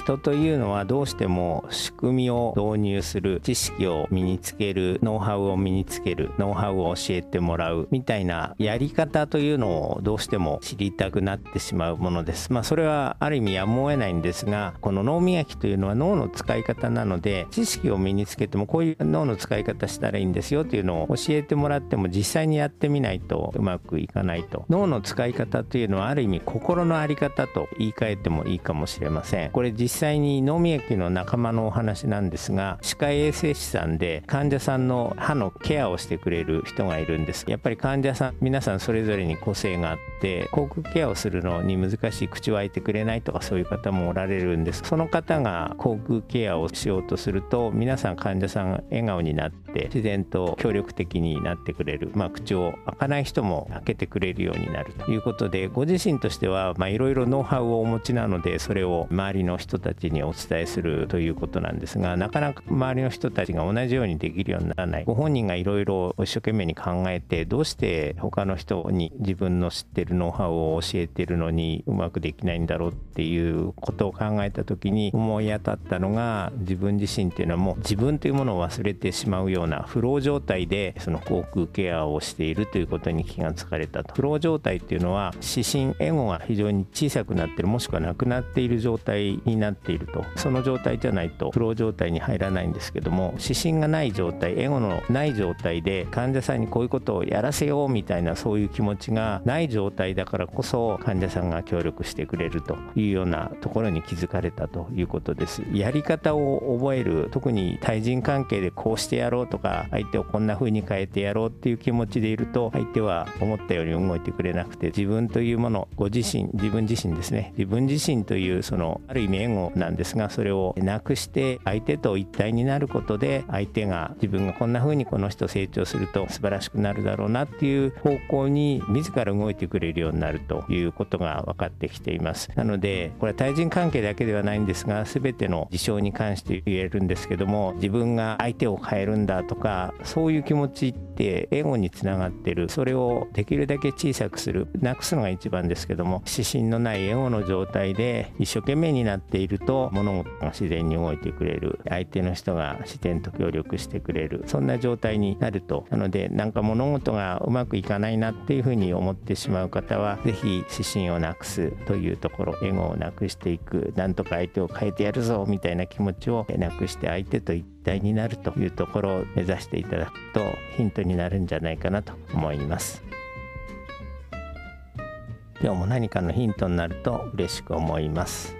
人というのはどうしても仕組みを導入する知識を身につけるノウハウを身につけるノウハウを教えてもらうみたいなやり方というのをどうしても知りたくなってしまうものです。まあそれはある意味やむを得ないんですがこの脳磨きというのは脳の使い方なので知識を身につけてもこういう脳の使い方したらいいんですよというのを教えてもらっても実際にやってみないとうまくいかないと。脳の使い方というのはある意味心の在り方と言い換えてもいいかもしれません。これ実際に脳みやきの仲間のお話なんですが歯科衛生士さんで患者さんの歯のケアをしてくれる人がいるんです。やっぱり患者さん皆さんそれぞれに個性があって口腔ケアをするのに難しい口を開いてくれないとかそういう方もおられるんです。その方が口腔ケアをしようとすると皆さん患者さんが笑顔になって自然と協力的になってくれる、まあ、口を開かない人も開けてくれるようになるということでご自身としてはいろいろノウハウをお持ちなのでそれを周りの人たちにお伝えするということなんですがなかなか周りの人たちが同じようにできるようにならない。ご本人がいろいろ一生懸命に考えてどうして他の人に自分の知ってるノウハウを教えてるのにうまくできないんだろうっていうことを考えた時に思い当たったのが自分自身っていうのはもう自分というものを忘れてしまうようなフロー状態でその口腔ケアをしているということに気がつかれたと。フロー状態っていうのは指針エゴが非常に小さくなってるもしくはなくなっている状態になっていると。その状態じゃないとフロー状態に入らないんですけども指針がない状態エゴのない状態で患者さんにこういうことをやらせようみたいなそういう気持ちがない状態だからこそ患者さんが協力してくれるというようなところに気づかれたということです。やり方を覚える特に対人関係でこうしてやろうとか相手をこんな風に変えてやろうっていう気持ちでいると相手は思ったように動いてくれなくて自分というものご自身自分自身ですね。自分自身というそのある意味エゴなんですがそれをなくして相手と一体になることで相手が自分がこんな風にこの人成長すると素晴らしくなるだろうなっていう方向に自ら動いてくれるようになるということが分かってきています。なのでこれは対人関係だけではないんですが全ての事象に関して言えるんですけども自分が相手を変えるんだとかそういう気持ちってエゴにつながってる。それをできるだけ小さくする。なくすのが一番ですけども指針のないエゴの状態で一生懸命になっていると物事が自然に動いてくれる。相手の人が自然と協力してくれる。そんな状態になると。なのでなんか物事がうまくいかないなっていうふうに思ってしまう方は是非指針をなくすというところエゴをなくしていく。なんとか相手を変えてやるぞみたいな気持ちをなくして相手と一体になるというところを目指していただくとヒントになるんじゃないかなと思います。今日も何かのヒントになると嬉しく思います。